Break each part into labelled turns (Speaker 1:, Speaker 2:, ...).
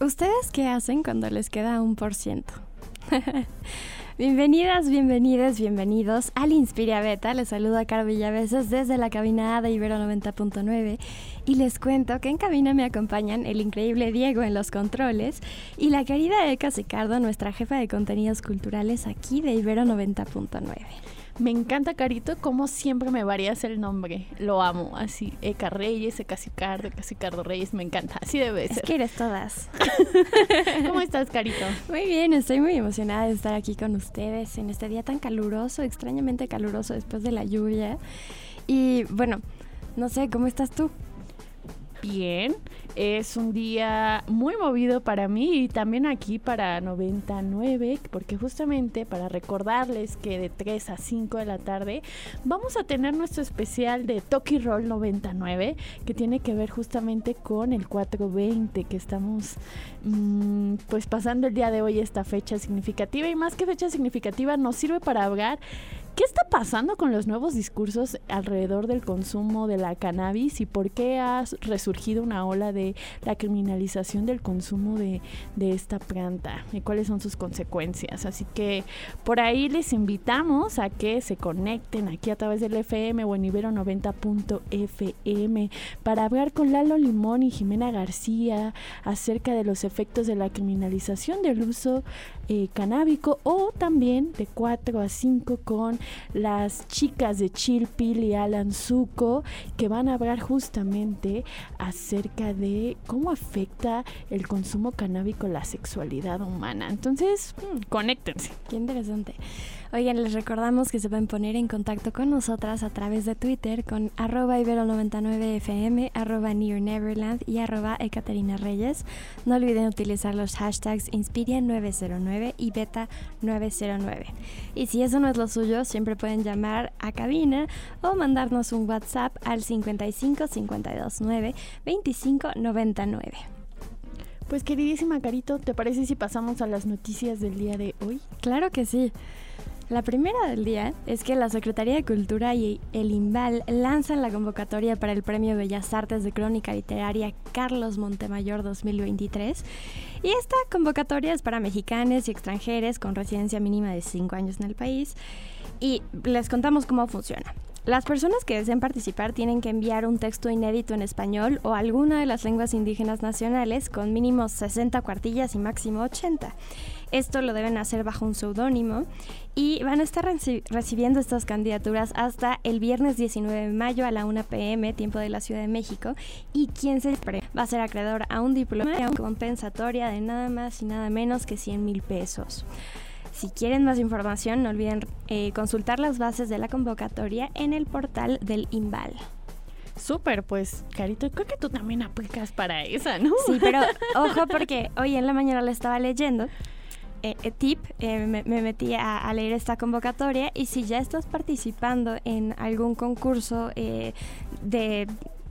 Speaker 1: ¿Ustedes qué hacen cuando les queda un por ciento? Bienvenidas, bienvenidas, bienvenidos al Inspiria Beta. Les saluda Caro Villaveses desde la cabina A de Ibero 90.9 y les cuento que en cabina me acompañan el increíble Diego en los controles y la querida Eka Sicardo, nuestra jefa de contenidos culturales aquí de Ibero 90.9.
Speaker 2: Me encanta, Carito, como siempre me varías el nombre. Lo amo. Así, Eka Reyes, Eka Sicardo, Eka Sicardo Reyes. Me encanta. Así debe ser.
Speaker 1: Es que eres todas.
Speaker 2: ¿Cómo estás, Carito?
Speaker 1: Muy bien, estoy muy emocionada de estar aquí con ustedes en este día tan caluroso, extrañamente caluroso después de la lluvia. Y bueno, no sé, ¿cómo estás tú?
Speaker 2: Bien, es un día muy movido para mí y también aquí para 99, porque justamente para recordarles que de 3 a 5 de la tarde vamos a tener nuestro especial de Toki Roll 99, que tiene que ver justamente con el 420, que estamos mmm, pues pasando el día de hoy esta fecha significativa. Y más que fecha significativa nos sirve para hablar ¿Qué está pasando con los nuevos discursos alrededor del consumo de la cannabis y por qué ha resurgido una ola de la criminalización del consumo de, de, esta planta y cuáles son sus consecuencias? Así que por ahí les invitamos a que se conecten aquí a través del FM o en Ibero 90.fm para hablar con Lalo Limón y Jimena García acerca de los efectos de la criminalización del uso eh, canábico o también de 4 a 5 con las chicas de Chill Pill y Alan Zuko que van a hablar justamente acerca de cómo afecta el consumo canábico la sexualidad humana. Entonces, mmm, conéctense.
Speaker 1: Qué interesante. Oigan, les recordamos que se pueden poner en contacto con nosotras a través de Twitter con arroba ibero99fm, arroba Near Neverland y arroba Ekaterina Reyes. No olviden utilizar los hashtags Inspiria909 y Beta909. Y si eso no es lo suyo, siempre pueden llamar a cabina o mandarnos un WhatsApp al 55 52 9 25 99.
Speaker 2: Pues queridísima Carito, ¿te parece si pasamos a las noticias del día de hoy?
Speaker 1: Claro que sí. La primera del día es que la Secretaría de Cultura y el INVAL lanzan la convocatoria para el Premio Bellas Artes de Crónica Literaria Carlos Montemayor 2023. Y esta convocatoria es para mexicanos y extranjeros con residencia mínima de 5 años en el país. Y les contamos cómo funciona. Las personas que deseen participar tienen que enviar un texto inédito en español o alguna de las lenguas indígenas nacionales con mínimo 60 cuartillas y máximo 80. Esto lo deben hacer bajo un seudónimo y van a estar reci recibiendo estas candidaturas hasta el viernes 19 de mayo a la 1 pm, tiempo de la Ciudad de México. Y quien se va a ser acreedor a un diploma compensatoria de nada más y nada menos que 100 mil pesos. Si quieren más información, no olviden eh, consultar las bases de la convocatoria en el portal del INVAL.
Speaker 2: Súper, pues Carito, creo que tú también aplicas para esa, ¿no?
Speaker 1: Sí, pero ojo porque hoy en la mañana la estaba leyendo eh, tip, eh, me, me, metí a, a, leer esta convocatoria y si ya estás participando en algún concurso de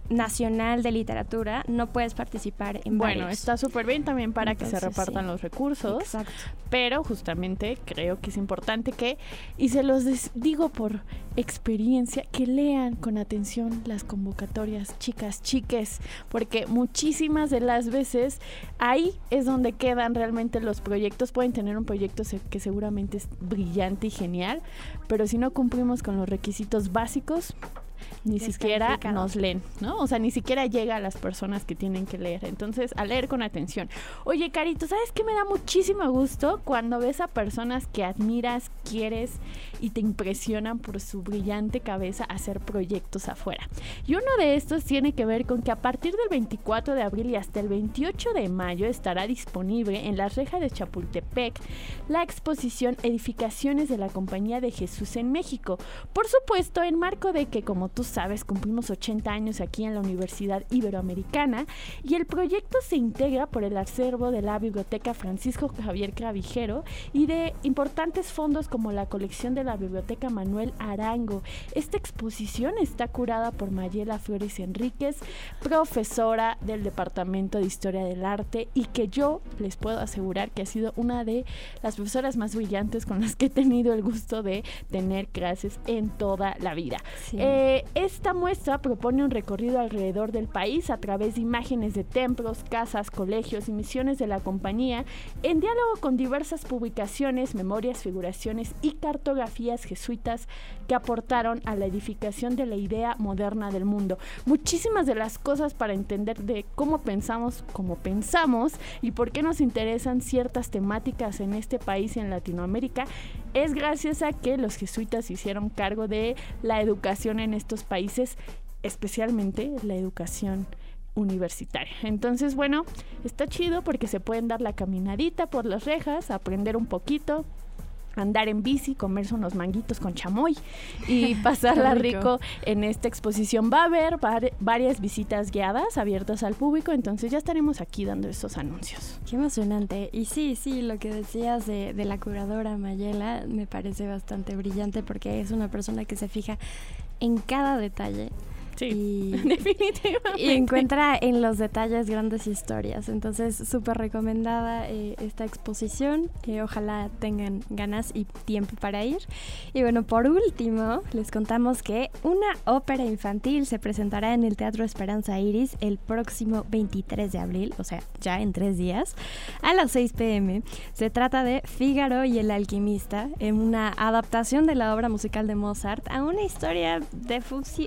Speaker 1: nacional de literatura, no puedes participar en
Speaker 2: Bueno,
Speaker 1: varios.
Speaker 2: está súper bien también para
Speaker 1: Entonces,
Speaker 2: que se repartan
Speaker 1: sí.
Speaker 2: los recursos,
Speaker 1: Exacto.
Speaker 2: pero justamente creo que es importante que, y se los digo por experiencia, que lean con atención las convocatorias, chicas, chiques, porque muchísimas de las veces ahí es donde quedan realmente los proyectos. Pueden tener un proyecto que seguramente es brillante y genial, pero si no cumplimos con los requisitos básicos, ni siquiera nos leen, ¿no? O sea, ni siquiera llega a las personas que tienen que leer. Entonces, a leer con atención. Oye, Carito, ¿sabes qué me da muchísimo gusto cuando ves a personas que admiras, quieres y te impresionan por su brillante cabeza hacer proyectos afuera? Y uno de estos tiene que ver con que a partir del 24 de abril y hasta el 28 de mayo estará disponible en la reja de Chapultepec la exposición Edificaciones de la Compañía de Jesús en México. Por supuesto, en marco de que, como tú sabes, cumplimos 80 años aquí en la Universidad Iberoamericana y el proyecto se integra por el acervo de la Biblioteca Francisco Javier Cravijero y de importantes fondos como la colección de la Biblioteca Manuel Arango. Esta exposición está curada por Mayela Flores Enríquez, profesora del Departamento de Historia del Arte y que yo les puedo asegurar que ha sido una de las profesoras más brillantes con las que he tenido el gusto de tener clases en toda la vida. Eh, esta muestra propone un recorrido alrededor del país a través de imágenes de templos, casas, colegios y misiones de la compañía, en diálogo con diversas publicaciones, memorias, figuraciones y jesuitas que aportaron a la edificación de la idea moderna del mundo. Muchísimas de las cosas para entender de cómo pensamos como pensamos y por qué nos interesan ciertas temáticas en este país y en Latinoamérica es gracias a que los jesuitas hicieron cargo de la educación en estos países, especialmente la educación universitaria. Entonces, bueno, está chido porque se pueden dar la caminadita por las rejas, aprender un poquito, andar en bici, comerse unos manguitos con chamoy y pasarla rico. en esta exposición. Va a haber varias visitas guiadas abiertas al público, entonces ya estaremos aquí dando estos anuncios.
Speaker 1: Qué emocionante. Y sí, sí, lo que decías de, de la curadora Mayela me parece bastante brillante porque es una persona que se fija en cada detalle
Speaker 2: y, definitivamente.
Speaker 1: Y encuentra en los detalles grandes historias. Entonces, súper recomendada eh, esta exposición. Eh, ojalá tengan ganas y tiempo para ir. Y bueno, por último, les contamos que una ópera infantil se presentará en el Teatro Esperanza Iris el próximo 23 de abril, o sea, ya en tres días, a las 6 pm. Se trata de Fígaro y el alquimista, en una adaptación de la obra musical de Mozart a una historia de,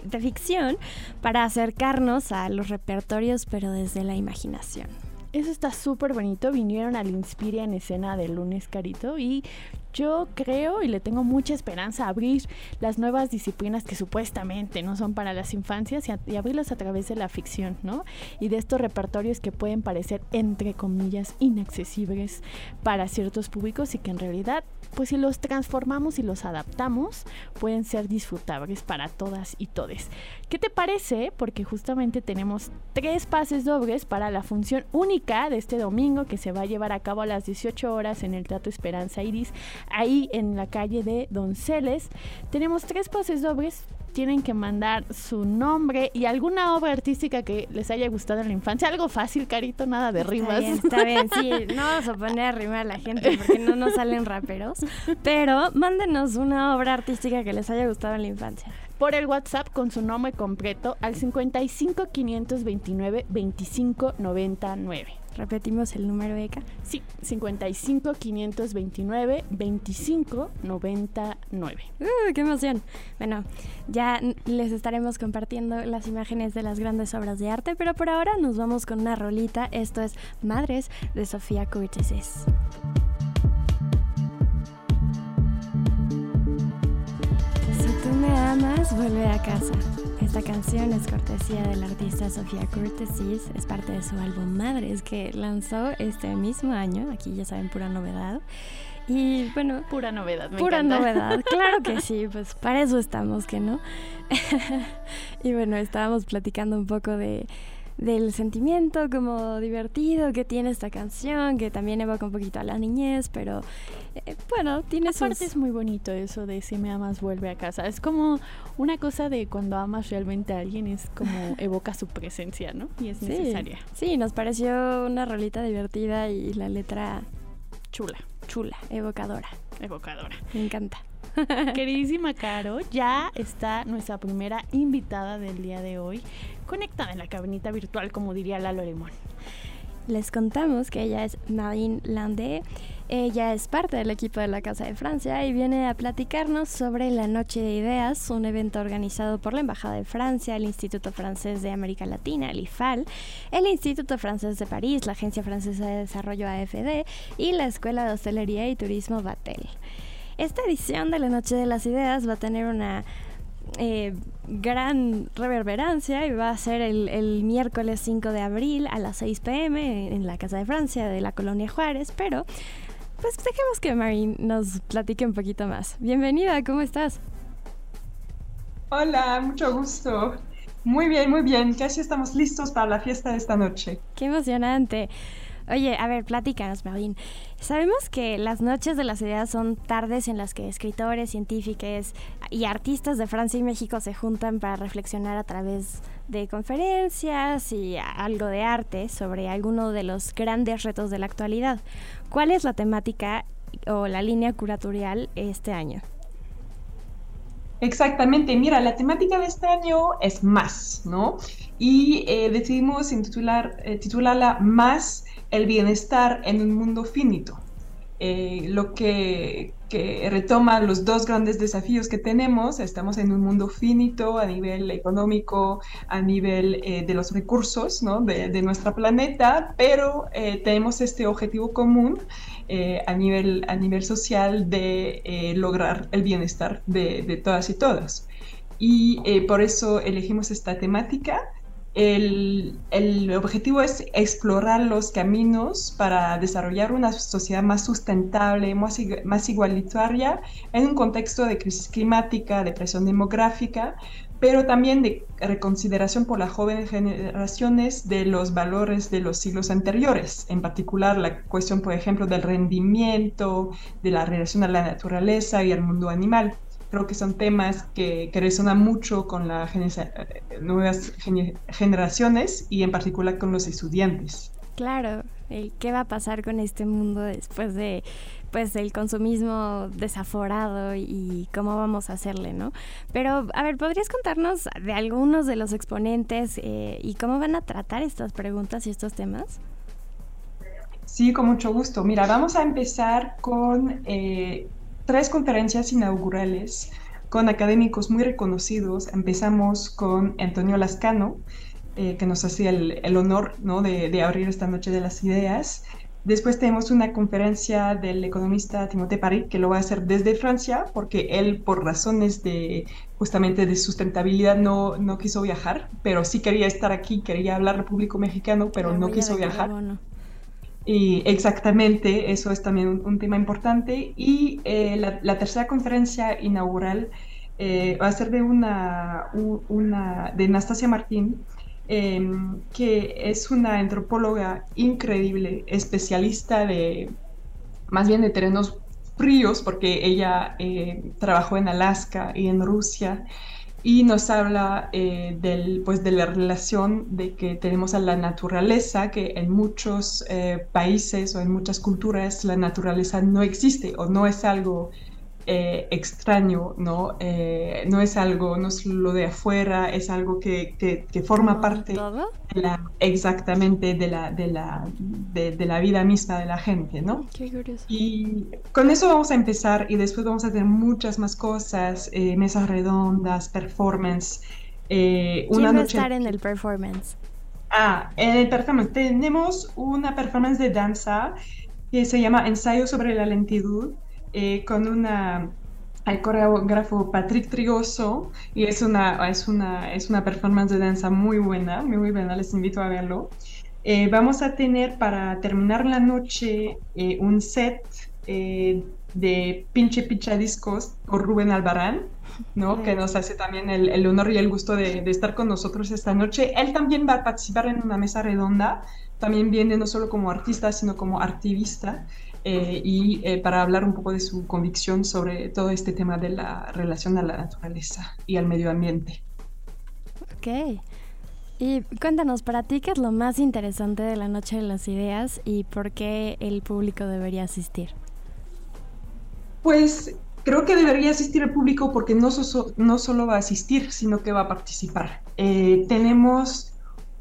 Speaker 1: de ficción para acercarnos a los repertorios, pero desde la imaginación.
Speaker 2: Eso está súper bonito. Vinieron al Inspire en escena del lunes, Carito, y yo creo y le tengo mucha esperanza a abrir las nuevas disciplinas que supuestamente no son para las infancias y, y, abrirlas a través de la ficción, ¿no? Y de estos repertorios que pueden parecer, entre comillas, inaccesibles para ciertos públicos y que en realidad pues si los transformamos y los adaptamos, pueden ser disfrutables para todas y todes. ¿Qué te parece? Porque justamente tenemos tres pases dobles para la función única de este domingo que se va a llevar a cabo a las 18 horas en el Teatro Esperanza Iris, ahí en la calle de Donceles. Tenemos tres pases dobles tienen que mandar su nombre y alguna obra artística que les haya gustado en la infancia. Algo fácil, Carito, nada de rimas.
Speaker 1: Está bien, sí. No vamos a poner a rimar a la gente porque no nos salen raperos. Pero mándenos una obra artística que les haya gustado en la infancia
Speaker 2: por el WhatsApp con su nombre completo al 55 529 25 99.
Speaker 1: Repetimos el número ECA.
Speaker 2: Sí, 55 529 25 99.
Speaker 1: ¡Uh, qué emoción! Bueno, ya les estaremos compartiendo las imágenes de las grandes obras de arte, pero por ahora nos vamos con una rolita. Esto es Madres de Sofía Curtisis. Me amas, vuelve a casa. Esta canción es cortesía del artista Sofía Curtesis, es parte de su álbum Madres que lanzó este mismo año, aquí ya saben, pura novedad. Y bueno,
Speaker 2: pura novedad, me
Speaker 1: Pura novedad, claro que sí, pues para eso estamos, que no. y bueno, estábamos platicando un poco de del sentimiento como divertido que tiene esta canción, que también evoca un poquito a la niñez, pero eh, bueno, tiene
Speaker 2: Aparte es muy bonito eso de si me amas vuelve a casa. Es como una cosa de cuando amas realmente a alguien, es como evoca su presencia, ¿no? Y es necesaria.
Speaker 1: Sí, nos pareció una rolita divertida y la letra
Speaker 2: chula.
Speaker 1: Chula, evocadora.
Speaker 2: Evocadora.
Speaker 1: Me encanta.
Speaker 2: Queridísima Caro, ya está nuestra primera invitada del día de hoy, conectada en la cabinita virtual, como diría Lalo Limón.
Speaker 1: Les contamos que ella es Marine Landé. Ella es parte del equipo de la Casa de Francia y viene a platicarnos sobre la Noche de Ideas, un evento organizado por la Embajada de Francia, el Instituto Francés de América Latina, el IFAL, el Instituto Francés de París, la Agencia Francesa de Desarrollo AFD y la Escuela de Hostelería y Turismo Batel. Esta edición de la Noche de las Ideas va a tener una eh, gran reverberancia y va a ser el, miércoles 5 de abril a las 6 pm en la Casa de Francia de la Colonia Juárez, pero pues dejemos que Marín nos platique un poquito más. Bienvenida, ¿cómo estás?
Speaker 3: Hola, mucho gusto. Muy bien, muy bien. Casi estamos listos para la fiesta de esta noche.
Speaker 1: Qué emocionante. Oye, a ver, platícanos, Marlene. Sabemos que las noches de las ideas son tardes en las que escritores, científicos y artistas de Francia y México se juntan para reflexionar a través de conferencias y algo de arte sobre alguno de los grandes retos de la actualidad. ¿Cuál es la temática o la línea curatorial este año?
Speaker 3: Exactamente, mira, la temática de este año es más, ¿no? Y eh, decidimos intitular, eh, titularla Más el bienestar en un mundo finito. Eh, lo que, retoma los dos grandes desafíos que tenemos. Estamos en un mundo finito a nivel económico, a nivel eh, de los recursos ¿no? de, de, nuestro planeta, pero eh, tenemos este objetivo común a, nivel, a nivel social de lograr el bienestar de, de, todas y todas. Y por eso elegimos esta temática el, objetivo es explorar los caminos para desarrollar una sociedad más sustentable, más, más igualitaria en un contexto de crisis climática, de presión demográfica, pero también de reconsideración por las jóvenes generaciones de los valores de los siglos anteriores, en particular la cuestión, por ejemplo, del rendimiento, de la relación a la naturaleza y al mundo animal creo que son temas que, que resonan mucho con las nuevas generaciones y en particular con los estudiantes.
Speaker 1: Claro, ¿qué va a pasar con este mundo después de pues el consumismo desaforado y cómo vamos a hacerle, ¿no? Pero, a ver, ¿podrías contarnos de algunos de los exponentes eh, y cómo van a tratar estas preguntas y estos temas?
Speaker 3: Sí, con mucho gusto. Mira, vamos a empezar con eh, tres conferencias inaugurales con académicos muy reconocidos. Empezamos con Antonio Lascano, eh, que nos hacía el, honor ¿no? de, abrir esta noche de las ideas. Después tenemos una conferencia del economista Timothée Paré, que lo va a hacer desde Francia, porque él, por razones de justamente de sustentabilidad, no, no quiso viajar, pero sí quería estar aquí, quería hablar Repúblico Mexicano, pero no quiso viajar. Y exactamente, eso es también un, tema importante. Y eh, la, tercera conferencia inaugural eh, va a ser de una, una de Anastasia Martín, em, que es una antropóloga increíble, especialista de, más bien de terrenos fríos, porque ella eh, trabajó en Alaska y en Rusia y nos habla eh, del, pues, de la relación de que tenemos a la naturaleza, que en muchos eh, países o en muchas culturas la naturaleza no existe o no es algo eh, extraño, ¿no? Eh, no es algo, no es lo de afuera, es algo que, que, forma parte de la, exactamente de la, de, la, de, la vida misma de la gente, ¿no?
Speaker 1: Qué curioso.
Speaker 3: Y con eso vamos a empezar y después vamos a tener muchas más cosas, eh, mesas redondas, performance.
Speaker 1: ¿Quién una va a estar en el performance?
Speaker 3: Ah, en el performance tenemos una performance de danza que se llama Ensayo sobre la lentitud eh, con una el coreógrafo Patrick Trigoso y es una, es, una, es una performance de danza muy buena, muy, buena, les invito a verlo. Eh, vamos a tener para terminar la noche eh, un set de Pinche Picha Discos por Rubén Albarán, ¿no? que nos hace también el, el honor y el gusto de, de, estar con nosotros esta noche. Él también va a participar en una mesa redonda, también viene no solo como artista, sino como activista. Eh, y eh, para hablar un poco de su convicción sobre todo este tema de la relación a la naturaleza y al medio ambiente.
Speaker 1: Ok. Y cuéntanos, para ti, ¿qué es lo más interesante de la Noche de las Ideas y por qué el público debería asistir?
Speaker 3: Pues creo que debería asistir el público porque no, no solo va a asistir, sino que va a participar. Eh, tenemos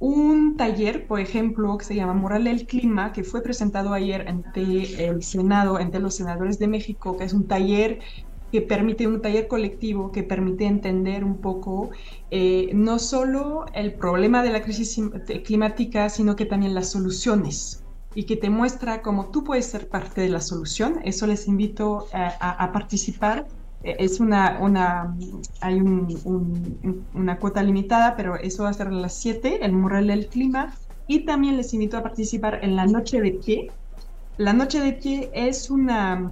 Speaker 3: un taller, por ejemplo, que se llama Moral del Clima, que fue presentado ayer ante el Senado, ante los senadores de México, que es un taller que permite, un taller colectivo que permite entender un poco eh, no solo el problema de la crisis climática, sino que también las soluciones y que te muestra cómo tú puedes ser parte de la solución. Eso les invito a participar es una, una hay una cuota limitada, pero eso va a ser a las 7, el mural del clima. Y también les invito a participar en la Noche de Pie. La Noche de Pie es una,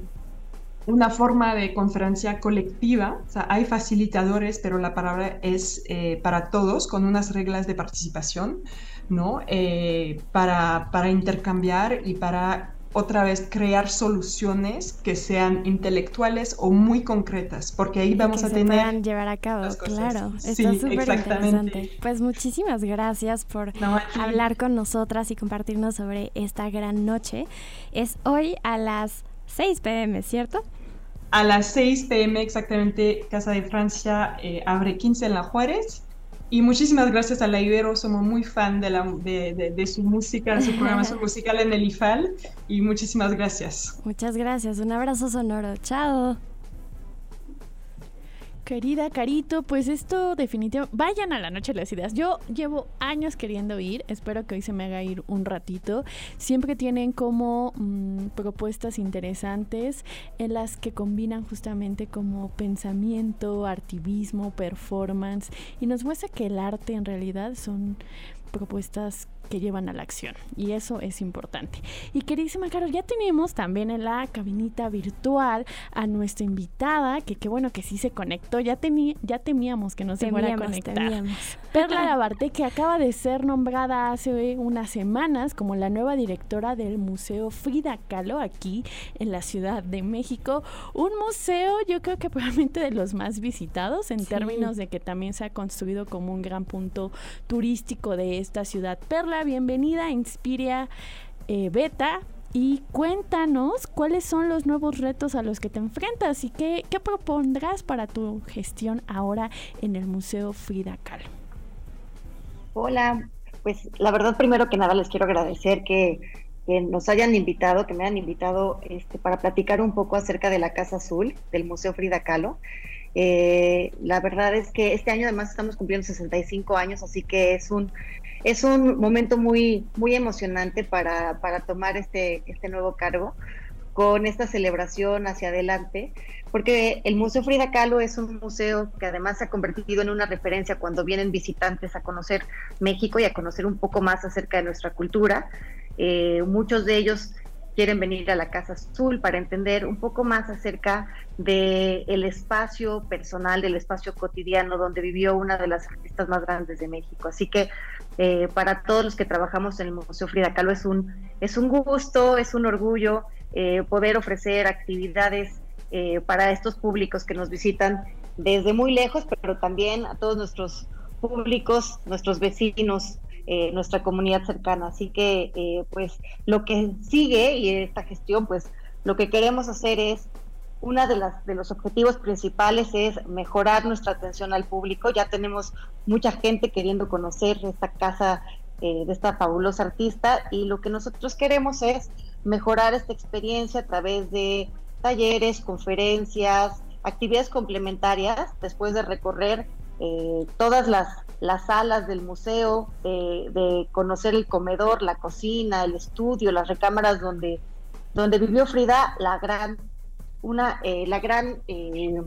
Speaker 3: una forma de conferencia colectiva, hay facilitadores, pero la palabra es eh, para todos, con unas reglas de participación, ¿no? Eh, para, para intercambiar y para otra vez crear soluciones que sean intelectuales o muy concretas, porque ahí vamos
Speaker 1: que
Speaker 3: a
Speaker 1: se
Speaker 3: tener
Speaker 1: puedan llevar a cabo, claro,
Speaker 3: Sí,
Speaker 1: está súper
Speaker 3: exactamente.
Speaker 1: interesante. Pues muchísimas gracias por
Speaker 3: No,
Speaker 1: hablar con nosotras y compartirnos sobre esta gran noche. Es hoy a las 6 pm, ¿cierto?
Speaker 3: A las 6 pm exactamente, Casa de Francia eh, abre 15 en la Juárez. Y muchísimas gracias a la Ibero, somos muy fan de, la, de, de- de su música, de su programación musical en el IFAL. Y muchísimas gracias.
Speaker 1: Muchas gracias, un abrazo sonoro, chao.
Speaker 2: Querida Carito, pues esto definitivamente... Vayan a la Noche de las Ideas. Yo llevo años queriendo ir, espero que hoy se me haga ir un ratito. Siempre tienen como mm, propuestas interesantes en las que combinan justamente como pensamiento, activismo, performance y nos muestra que el arte en realidad son propuestas que llevan a la acción y eso es importante. Y queridísima Carol, ya tenemos también en la cabinita virtual a nuestra invitada, que qué bueno que sí se conectó, ya, tení, ya temíamos que no se fuera a conectar.
Speaker 1: temíamos.
Speaker 2: Perla Labarte, que acaba de ser nombrada hace unas semanas como la nueva directora del Museo Frida Kahlo aquí en la Ciudad de México. Un museo, yo creo que probablemente de los más visitados en
Speaker 1: Sí.
Speaker 2: términos de que también se ha construido como un gran punto turístico de esta ciudad. Perla, bienvenida a eh, Beta. Y cuéntanos cuáles son los nuevos retos a los que te enfrentas y qué, qué propondrás para tu gestión ahora en el Museo Frida Kahlo.
Speaker 4: Hola, pues la verdad primero que nada les quiero agradecer que, que nos hayan invitado, que me hayan invitado este, para platicar un poco acerca de la Casa Azul del Museo Frida Kahlo. Eh, la verdad es que este año además estamos cumpliendo 65 años, así que es un, es un momento muy, muy emocionante para, para tomar este, este nuevo cargo con esta celebración hacia adelante, porque el Museo Frida Kahlo es un museo que además se ha convertido en una referencia cuando vienen visitantes a conocer México y a conocer un poco más acerca de nuestra cultura. Eh, muchos de ellos quieren venir a la Casa Azul para entender un poco más acerca del el espacio personal, del espacio cotidiano donde vivió una de las artistas más grandes de México. Así que eh, para todos los que trabajamos en el Museo Frida Kahlo es un, es un gusto, es un orgullo eh, poder ofrecer actividades eh, para estos públicos que nos visitan desde muy lejos, pero también a todos nuestros públicos, nuestros vecinos, eh, nuestra comunidad cercana. Así que, eh, pues, lo que sigue y esta gestión, pues, lo que queremos hacer es una de las de los objetivos principales es mejorar nuestra atención al público. Ya tenemos mucha gente queriendo conocer esta casa eh, de esta fabulosa artista y lo que nosotros queremos es mejorar esta experiencia a través de talleres, conferencias, actividades complementarias después de recorrer eh, todas las, las salas del museo, eh, de conocer el comedor, la cocina, el estudio, las recámaras donde, donde vivió Frida la gran, una, eh, la gran, eh,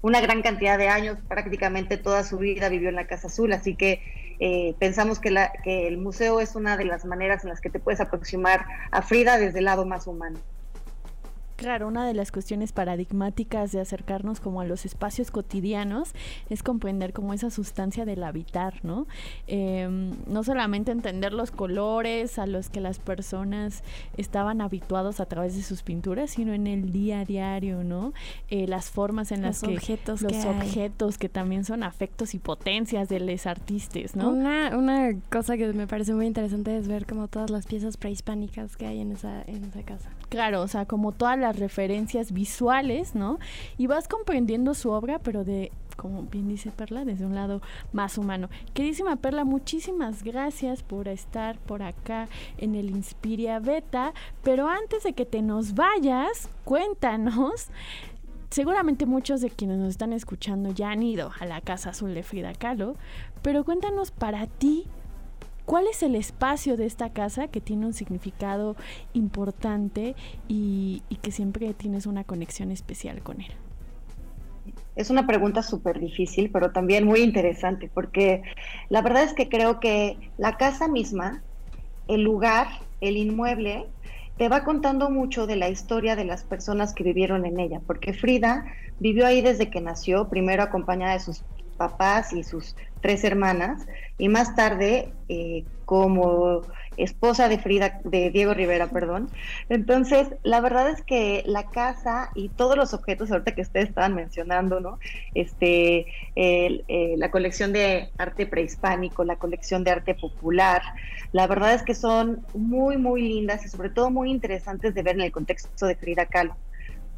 Speaker 4: una gran cantidad de años, prácticamente toda su vida vivió en la Casa Azul, así que eh, pensamos que, la, que el museo es una de las maneras en las que te puedes aproximar a Frida desde el lado más humano.
Speaker 2: Claro, una de las cuestiones paradigmáticas de acercarnos como a los espacios cotidianos es comprender como esa sustancia del habitar, ¿no? Eh, no solamente entender los colores a los que las personas estaban habituados a través de sus pinturas, sino en el día a diario, ¿no? Eh, las formas en las que
Speaker 1: objetos
Speaker 2: los
Speaker 1: que hay.
Speaker 2: objetos que también son afectos y potencias de los artistas, ¿no?
Speaker 1: Una, una cosa que me parece muy interesante es ver como todas las piezas prehispánicas que hay en esa, en esa casa.
Speaker 2: Claro, o sea, como todas las referencias visuales, ¿no? Y vas comprendiendo su obra, pero de, como bien dice Perla, desde un lado más humano. Queridísima Perla, muchísimas gracias por estar por acá en el Inspiria Beta, pero antes de que te nos vayas, cuéntanos. Seguramente muchos de quienes nos están escuchando ya han ido a la Casa Azul de Frida Kahlo, pero cuéntanos para ti, ¿Cuál es el espacio de esta casa que tiene un significado importante y, y que siempre tienes una conexión especial con él?
Speaker 4: Es una pregunta súper difícil, pero también muy interesante, porque la verdad es que creo que la casa misma, el lugar, el inmueble, te va contando mucho de la historia de las personas que vivieron en ella, porque Frida vivió ahí desde que nació, primero acompañada de sus papás y sus tres hermanas, y más tarde eh, como esposa de Frida, de Diego Rivera, perdón. Entonces, la verdad es que la casa y todos los objetos, ahorita que ustedes estaban mencionando, ¿no? Este, eh, la colección de arte prehispánico, la colección de arte popular, la verdad es que son muy, muy lindas y sobre todo muy interesantes de ver en el contexto de Frida Kahlo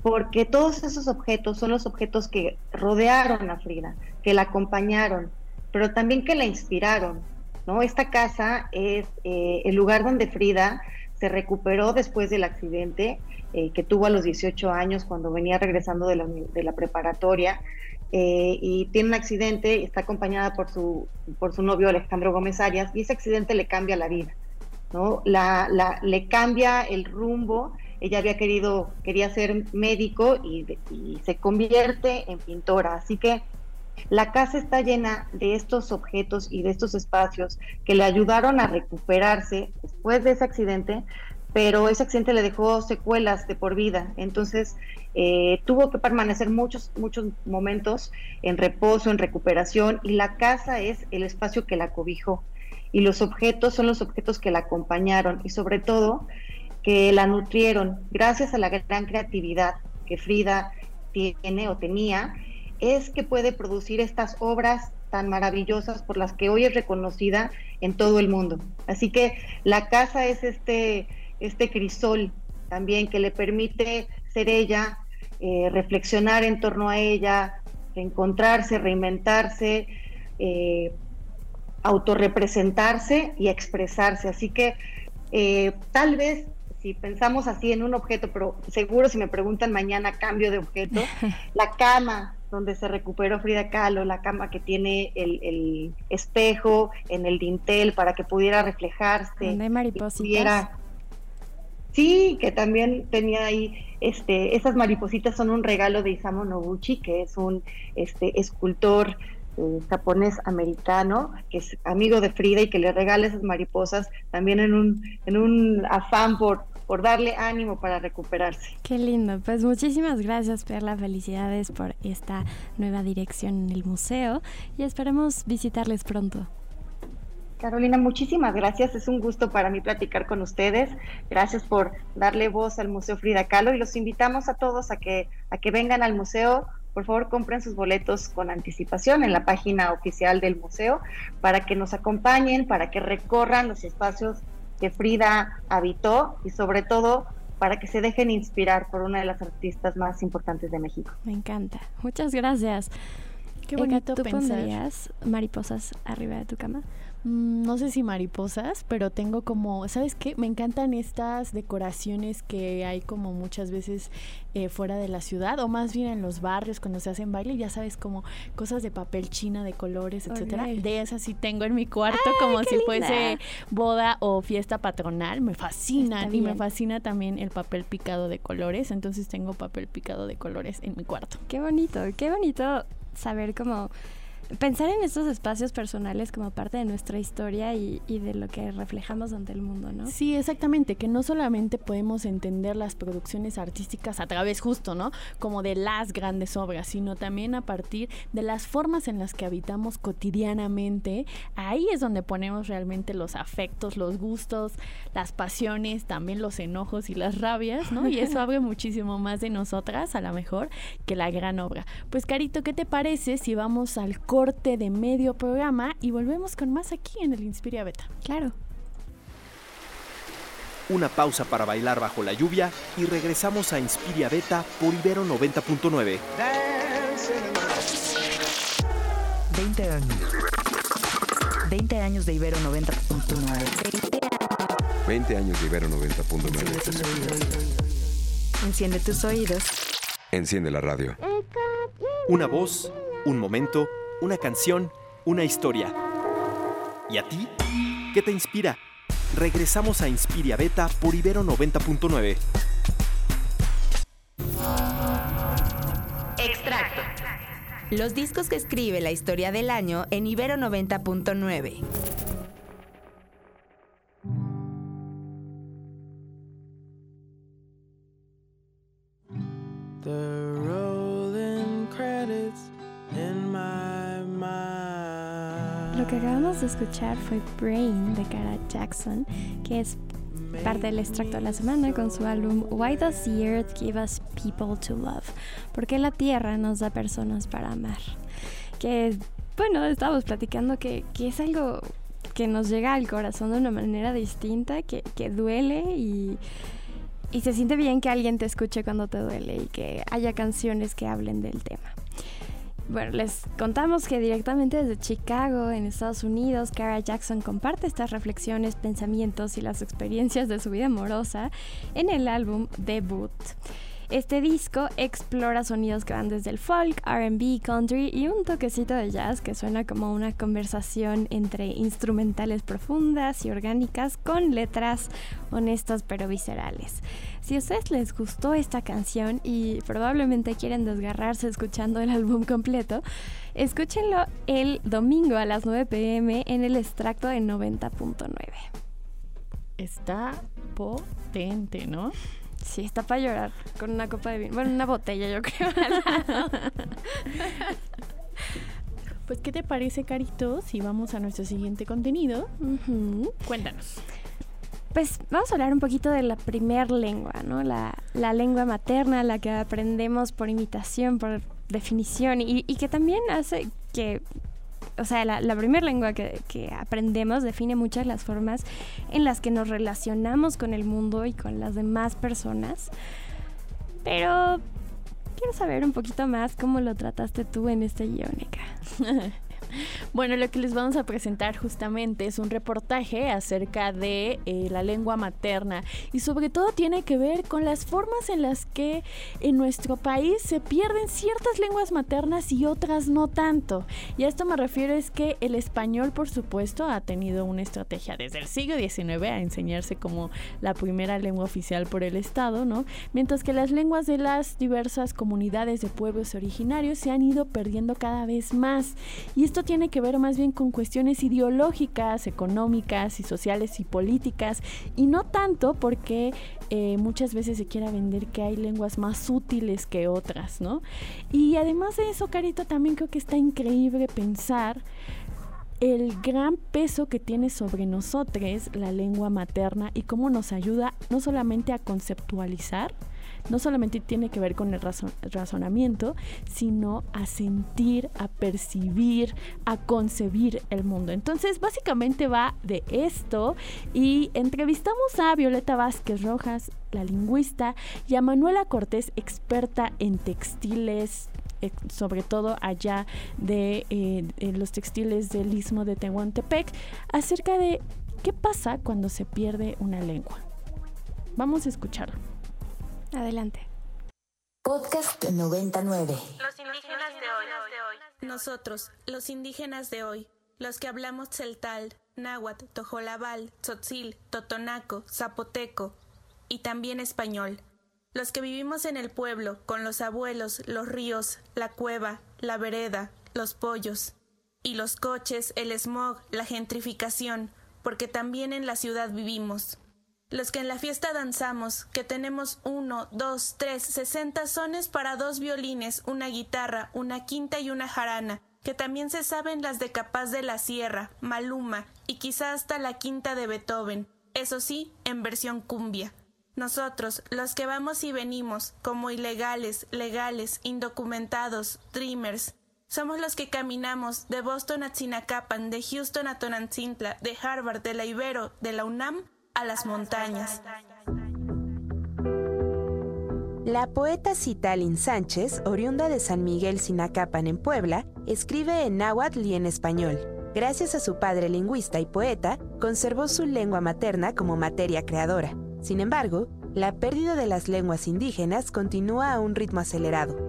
Speaker 4: porque todos esos objetos son los objetos que rodearon a Frida, que la acompañaron, pero también que la inspiraron, ¿no? Esta casa es eh, el lugar donde Frida se recuperó después del accidente eh, que tuvo a los 18 años cuando venía regresando de la, preparatoria eh, y tiene un accidente, está acompañada por su, por su novio Alejandro Gómez Arias y ese accidente le cambia la vida, ¿no? La, la, le cambia el rumbo, ella había querido, quería ser médico y, se convierte en pintora, así que la casa está llena de estos objetos y de estos espacios que le ayudaron a recuperarse después de ese accidente, pero ese accidente le dejó secuelas de por vida. Entonces eh, tuvo que permanecer muchos, muchos momentos en reposo, en recuperación, y la casa es el espacio que la cobijó. Y los objetos son los objetos que la acompañaron y sobre todo que la nutrieron gracias a la gran creatividad que Frida tiene o tenía es que puede producir estas obras tan maravillosas por las que hoy es reconocida en todo el mundo. Así que la casa es este, este crisol también que le permite ser ella, eh, reflexionar en torno a ella, reencontrarse, reinventarse, eh, autorrepresentarse y expresarse. Así que eh, tal vez si pensamos así en un objeto, pero seguro si me preguntan mañana cambio de objeto, la cama donde se recuperó Frida Kahlo, la cama que tiene el, espejo en el dintel para que pudiera reflejarse.
Speaker 1: ¿De maripositas?
Speaker 4: Sí, que también tenía ahí, este, esas maripositas son un regalo de Isamu Noguchi, que es un este, escultor eh, japonés americano, que es amigo de Frida y que le regala esas mariposas también en un, en un afán por, por darle ánimo para recuperarse.
Speaker 1: Qué lindo. Pues muchísimas gracias, Perla. Felicidades por esta nueva dirección en el museo y esperemos visitarles pronto.
Speaker 4: Carolina, muchísimas gracias. Es un gusto para mí platicar con ustedes. Gracias por darle voz al Museo Frida Kahlo y los invitamos a todos a que, a que vengan al museo. Por favor, compren sus boletos con anticipación en la página oficial del museo para que nos acompañen, para que recorran los espacios que Frida habitó y sobre todo para que se dejen inspirar por una de las artistas más importantes de México.
Speaker 1: Me encanta. Muchas gracias.
Speaker 2: Qué bonito
Speaker 1: ¿Tú
Speaker 2: pensar.
Speaker 1: pondrías mariposas arriba de tu cama?
Speaker 2: Mm, no sé si mariposas, pero tengo como, ¿sabes qué? Me encantan estas decoraciones que hay como muchas veces eh, fuera de la ciudad, o más bien en los barrios cuando se hacen baile, ya sabes, como cosas de papel china, de colores, etcétera. De esas sí tengo en mi cuarto, como si fuese boda o fiesta patronal. Me fascinan y me fascina también el papel picado de colores, entonces tengo papel picado de colores en mi cuarto.
Speaker 1: Qué bonito, qué bonito saber cómo pensar en estos espacios personales como parte de nuestra historia y, de lo que reflejamos ante el mundo, ¿no?
Speaker 2: Sí, exactamente, que no solamente podemos entender las producciones artísticas a través justo, ¿no? Como de las grandes obras, sino también a partir de las formas en las que habitamos cotidianamente. Ahí es donde ponemos realmente los afectos, los gustos, las pasiones, también los enojos y las rabias, ¿no? Y eso abre muchísimo más de nosotras, a lo mejor, que la gran obra. Pues Carito, ¿qué te parece si vamos al corte de medio programa y volvemos con más aquí en el Inspiria Beta.
Speaker 1: Claro.
Speaker 5: Una pausa para bailar bajo la lluvia y regresamos a Inspiria Beta por Ibero 90.9.
Speaker 6: 20 años. 20 años de Ibero 90.9.
Speaker 7: 20 años de Ibero 90.9.
Speaker 6: Enciende tus oídos.
Speaker 7: Enciende la radio.
Speaker 5: Una voz, un momento una canción, una historia. ¿Y a ti? ¿Qué te inspira? Regresamos a Inspiria Beta por Ibero 90.9.
Speaker 6: Extracto. Los discos que escribe la historia del año en Ibero 90.9.
Speaker 1: Lo que acabamos de escuchar fue Brain de Cara Jackson, que es parte del extracto de la semana con su álbum Why Does the Earth Give Us People to Love? ¿Por qué la Tierra nos da personas para amar? Que, bueno, estábamos platicando que, que es algo que nos llega al corazón de una manera distinta, que, que duele y, y se siente bien que alguien te escuche cuando te duele y que haya canciones que hablen del tema. Bueno, les contamos que directamente desde Chicago, en Estados Unidos, Cara Jackson comparte estas reflexiones, pensamientos y las experiencias de su vida amorosa en el álbum Debut. Este disco explora sonidos que van desde el folk, RB, country y un toquecito de jazz que suena como una conversación entre instrumentales profundas y orgánicas con letras honestas pero viscerales. Si a ustedes les gustó esta canción y probablemente quieren desgarrarse escuchando el álbum completo, escúchenlo el domingo a las 9 pm en el extracto de 90.9.
Speaker 2: Está potente, ¿no?
Speaker 1: Sí, está para llorar con una copa de vino. Bueno, una botella, yo creo.
Speaker 2: pues, ¿qué te parece, Carito, si vamos a nuestro siguiente contenido? Cuéntanos.
Speaker 1: Pues vamos a hablar un poquito de la primer lengua, ¿no? La, la lengua materna, la que aprendemos por imitación, por definición, y, y que también hace que, o sea, la, primera lengua que, aprendemos define muchas las formas en las que nos relacionamos con el mundo y con las demás personas. Pero quiero saber un poquito más cómo lo trataste tú en este guionica.
Speaker 2: Bueno, lo que les vamos a presentar justamente es un reportaje acerca de eh, la lengua materna y sobre todo tiene que ver con las formas en las que en nuestro país se pierden ciertas lenguas maternas y otras no tanto. Y a esto me refiero es que el español, por supuesto, ha tenido una estrategia desde el siglo XIX a enseñarse como la primera lengua oficial por el Estado, ¿no? Mientras que las lenguas de las diversas comunidades de pueblos originarios se han ido perdiendo cada vez más. Y esto tiene que ver más bien con cuestiones ideológicas, económicas y sociales y políticas, y no tanto porque eh, muchas veces se quiera vender que hay lenguas más útiles que otras, ¿no? Y además de eso, Carito, también creo que está increíble pensar el gran peso que tiene sobre nosotros la lengua materna y cómo nos ayuda no solamente a conceptualizar, no solamente tiene que ver con el razon razonamiento, sino a sentir, a percibir, a concebir el mundo. Entonces, básicamente va de esto y entrevistamos a Violeta Vázquez Rojas, la lingüista, y a Manuela Cortés, experta en textiles, eh, sobre todo allá de eh, los textiles del istmo de Tehuantepec, acerca de qué pasa cuando se pierde una lengua. Vamos a escucharlo.
Speaker 1: Adelante.
Speaker 8: Podcast 99.
Speaker 6: Los indígenas de hoy. Nosotros, los indígenas de hoy, los que hablamos celtal, náhuatl, tojolabal, tzotzil, totonaco, zapoteco y también español. Los que vivimos en el pueblo, con los abuelos, los ríos, la cueva, la vereda, los pollos. Y los coches, el smog, la gentrificación, porque también en la ciudad vivimos. Los que en la fiesta danzamos, que tenemos uno, dos, tres, sesenta sones para dos violines, una guitarra, una quinta y una jarana, que también se saben las de Capaz de la Sierra, Maluma y quizá hasta la quinta de Beethoven, eso sí, en versión cumbia. Nosotros, los que vamos y venimos, como ilegales, legales, indocumentados, dreamers, somos los que caminamos de Boston a Tzinacapan, de Houston a Tonantzintla, de Harvard, de la Ibero, de la UNAM a las montañas.
Speaker 9: La poeta Citalin Sánchez, oriunda de San Miguel Sinacapan en Puebla, escribe en náhuatl y en español. Gracias a su padre lingüista y poeta, conservó su lengua materna como materia creadora. Sin embargo, la pérdida de las lenguas indígenas continúa a un ritmo acelerado.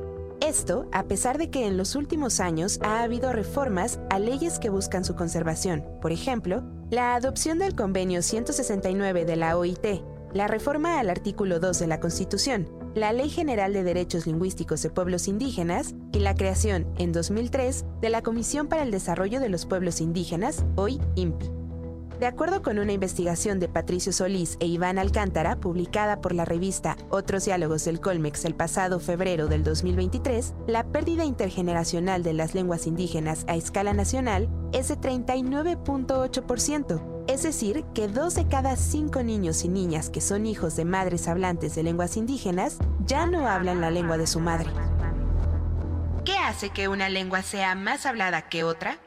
Speaker 9: Esto a pesar de que en los últimos años ha habido reformas a leyes que buscan su conservación. Por ejemplo, la adopción del Convenio 169 de la OIT, la reforma al artículo 2 de la Constitución, la Ley General de Derechos Lingüísticos de Pueblos Indígenas y la creación, en 2003, de la Comisión para el Desarrollo de los Pueblos Indígenas, hoy INPI. De acuerdo con una investigación de Patricio Solís e Iván Alcántara, publicada por la revista Otros Diálogos del Colmex el pasado febrero del 2023, la pérdida intergeneracional de las lenguas indígenas a escala nacional es de 39.8%, es decir, que dos de cada cinco niños y niñas que son hijos de madres hablantes de lenguas indígenas ya no hablan la lengua de su madre. ¿Qué hace que una lengua sea más hablada que otra?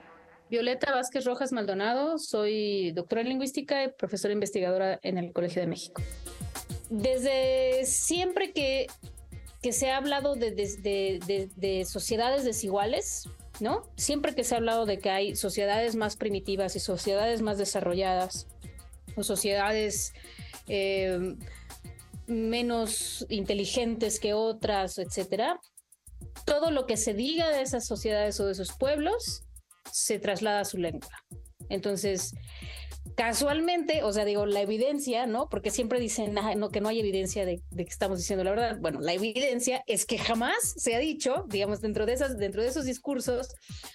Speaker 10: Violeta Vázquez Rojas Maldonado, soy doctora en lingüística y profesora investigadora en el Colegio de México. Desde siempre que, que se ha hablado de, de, de, sociedades desiguales, ¿no? Siempre que se ha hablado de que hay sociedades más primitivas y sociedades más desarrolladas, o sociedades eh, menos inteligentes que otras, etcétera, todo lo que se diga de esas sociedades o de esos pueblos se traslada a su lengua. Entonces, casualmente, o sea, digo, la evidencia, ¿no? Porque siempre dicen no, que no hay evidencia de, que estamos diciendo la verdad. Bueno, la evidencia es que jamás se ha dicho, digamos, dentro de, esas, dentro de esos discursos,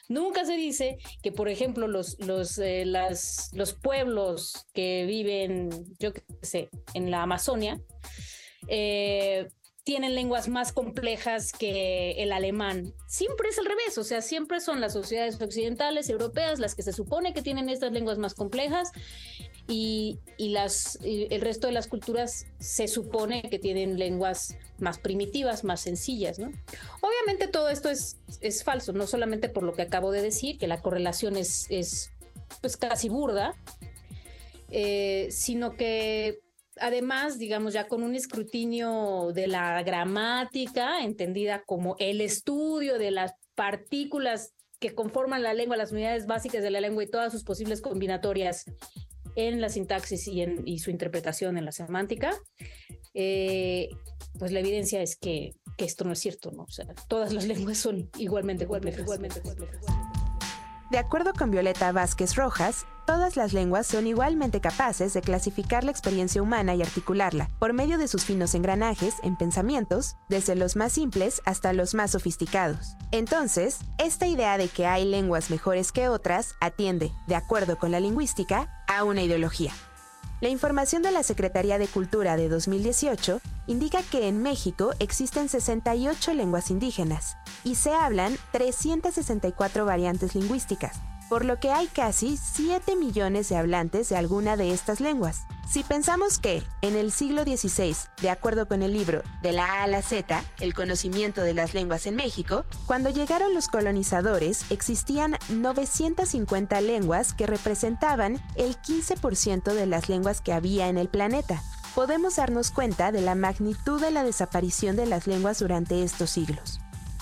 Speaker 10: nunca se dice que, por ejemplo, los, los, eh, los pueblos que viven, yo qué sé, en la Amazonia, eh, tienen lenguas más complejas que el alemán. Siempre es al revés, o sea, siempre son las sociedades occidentales, europeas, las que se supone que tienen estas lenguas más complejas y, el resto de las culturas se supone que tienen lenguas más primitivas, más sencillas, ¿no? Obviamente todo esto es, falso, no solamente por lo que acabo de decir, que la correlación es, es pues casi burda, eh, sino que además, digamos, ya con un escrutinio de la gramática, entendida como el estudio de las partículas que conforman la lengua, las unidades básicas de la lengua y todas sus posibles combinatorias en la sintaxis y, en, su interpretación en la semántica, eh, pues la evidencia es que, esto no es cierto, ¿no? O sea, todas las lenguas son igualmente complejas. Igualmente complejas.
Speaker 9: De acuerdo con Violeta Vázquez Rojas, todas las lenguas son igualmente capaces de clasificar la experiencia humana y articularla, por medio de sus finos engranajes en pensamientos, desde los más simples hasta los más sofisticados. Entonces, esta idea de que hay lenguas mejores que otras atiende, de acuerdo con la lingüística, a una ideología. La información de la Secretaría de Cultura de 2018 indica que en México existen 68 lenguas indígenas y se hablan 364 variantes lingüísticas, por lo que hay casi 7 millones de hablantes de alguna de estas lenguas. Si pensamos que, en el siglo XVI, de acuerdo con el libro De la A a la Z, el conocimiento de las lenguas en México, cuando llegaron los colonizadores existían 950 lenguas que representaban el 15% de las lenguas que había en el planeta. Podemos darnos cuenta de la magnitud de la desaparición de las lenguas durante estos siglos.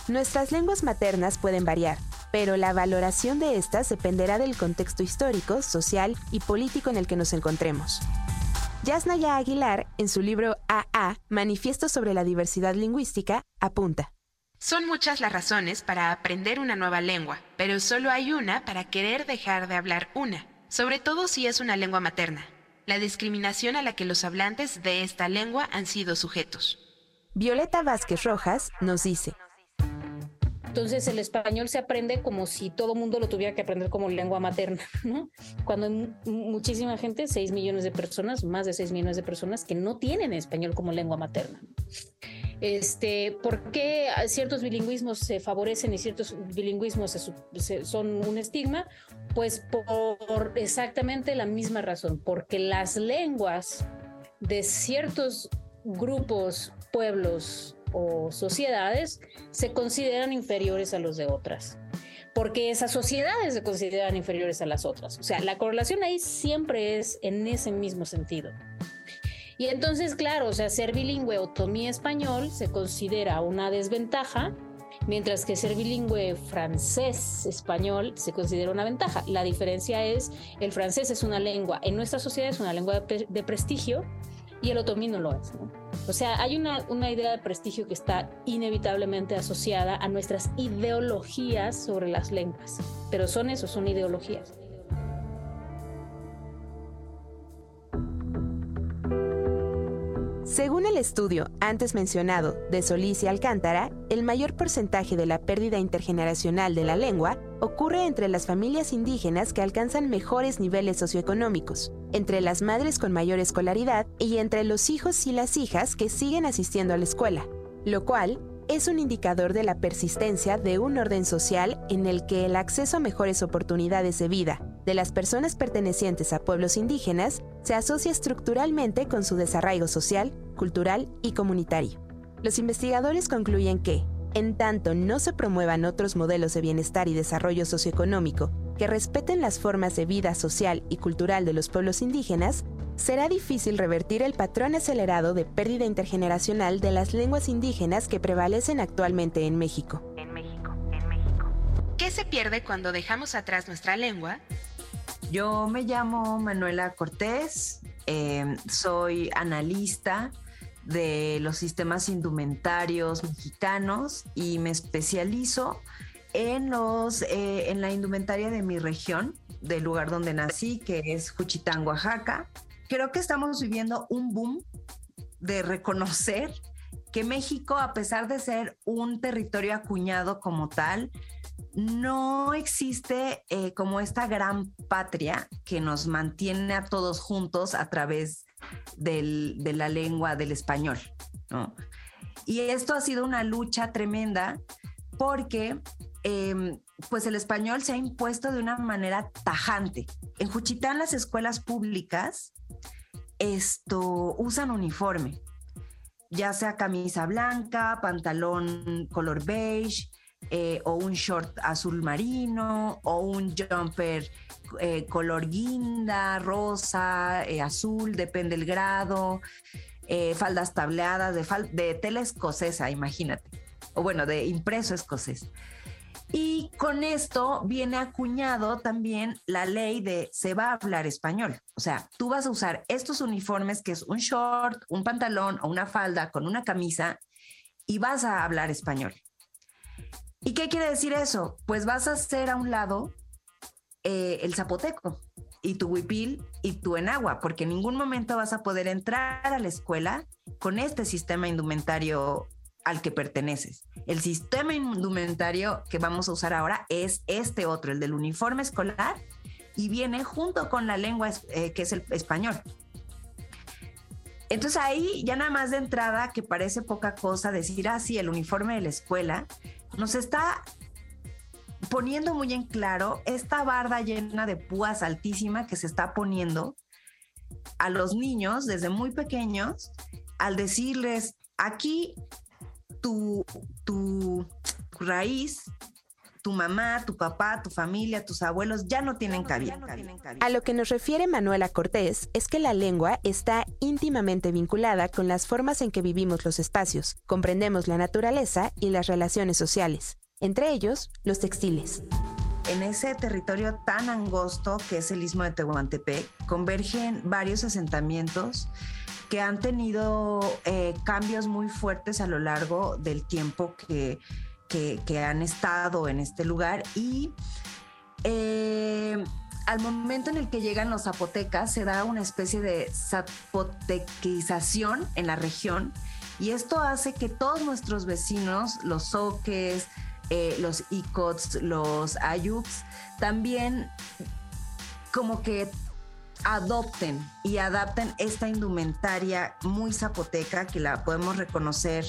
Speaker 9: Nuestras lenguas maternas pueden variar, pero la valoración de estas dependerá del contexto histórico, social y político en el que nos encontremos. Yasnaya Aguilar, en su libro AA, Manifiesto sobre la diversidad lingüística, apunta. Son muchas las razones para aprender una nueva lengua, pero solo hay una para querer dejar de hablar una, sobre todo si es una lengua materna, la discriminación a la que los hablantes de esta lengua han sido sujetos. Violeta Vázquez Rojas nos dice,
Speaker 10: entonces el español se aprende como si todo mundo lo tuviera que aprender como lengua materna, ¿no? Cuando hay muchísima gente, 6 millones de personas, más de 6 millones de personas que no tienen español como lengua materna. Este, ¿Por qué ciertos bilingüismos se favorecen y ciertos bilingüismos son un estigma? Pues por exactamente la misma razón, porque las lenguas de ciertos grupos, pueblos, o sociedades se consideran inferiores a los de otras porque esas sociedades se consideran inferiores a las otras. O sea, la correlación ahí siempre es en ese mismo sentido. Y entonces, claro, o sea, ser bilingüe otomí español se considera una desventaja, mientras que ser bilingüe francés-español se considera una ventaja. La diferencia es, el francés es una lengua, en nuestra sociedad es una lengua de, de prestigio, y el otomí no lo es. O sea, hay una, una idea de prestigio que está inevitablemente asociada a nuestras ideologías sobre las lenguas, pero son eso, son ideologías.
Speaker 9: Según el estudio antes mencionado de Solís y Alcántara, el mayor porcentaje de la pérdida intergeneracional de la lengua ocurre entre las familias indígenas que alcanzan mejores niveles socioeconómicos, entre las madres con mayor escolaridad y entre los hijos y las hijas que siguen asistiendo a la escuela, lo cual es un indicador de la persistencia de un orden social en el que el acceso a mejores oportunidades de vida de las personas pertenecientes a pueblos indígenas se asocia estructuralmente con su desarraigo social, cultural y comunitario. Los investigadores concluyen que, en tanto no se promuevan otros modelos de bienestar y desarrollo socioeconómico que respeten las formas de vida social y cultural de los pueblos indígenas, será difícil revertir el patrón acelerado de pérdida intergeneracional de las lenguas indígenas que prevalecen actualmente en México. ¿Qué se pierde cuando dejamos atrás nuestra lengua?
Speaker 11: Yo me llamo Manuela Cortés, eh, soy analista de los sistemas indumentarios mexicanos y me especializo en, los, eh, en la indumentaria de mi región, del lugar donde nací, que es Juchitán, Oaxaca. Creo que estamos viviendo un boom de reconocer que México, a pesar de ser un territorio acuñado como tal, no existe eh, como esta gran patria que nos mantiene a todos juntos a través de la lengua del español. Y esto ha sido una lucha tremenda porque em, pues el español se ha impuesto de una manera tajante. En Juchitán las escuelas públicas esto, usan uniforme, ya sea camisa blanca, pantalón color beige, eh, o un short azul marino, o un jumper eh, color guinda, rosa, eh, azul, depende del grado, faldas tableadas de, de tela escocesa, imagínate, o bueno, de impreso escocés. Y con esto viene acuñado también la ley de se va a hablar español. O sea, tú vas a usar estos uniformes que es un short, un pantalón o una falda con una camisa y vas a hablar español. ¿Y qué quiere decir eso? Pues vas a hacer a un lado eh, el zapoteco y tu huipil y tu enagua, porque en ningún momento vas a poder entrar a la escuela con este sistema indumentario al que perteneces. El sistema indumentario que vamos a usar ahora es este otro, el del uniforme escolar, y viene junto con la lengua eh, que es el español. Entonces ahí ya nada más de entrada, que parece poca cosa decir, así ah, el uniforme de la escuela, nos está poniendo muy en claro esta barda llena de púas altísima que se está poniendo a los niños desde muy pequeños al decirles, aquí tu, tu raíz, tu mamá, tu papá, tu familia, tus abuelos ya no tienen cabida.
Speaker 9: A lo que nos refiere Manuela Cortés es que la lengua está íntimamente vinculada con las formas en que vivimos los espacios, comprendemos la naturaleza y las relaciones sociales, entre ellos los textiles.
Speaker 11: En ese territorio tan angosto que es el istmo de Tehuantepec, convergen varios asentamientos que han tenido eh, cambios muy fuertes a lo largo del tiempo que, que, han estado en este lugar y eh, al momento en el que llegan los zapotecas se da una especie de zapotequización en la región y esto hace que todos nuestros vecinos, los soques, eh, los icots, los ayuks, también como que adopten y adapten esta indumentaria muy zapoteca que la podemos reconocer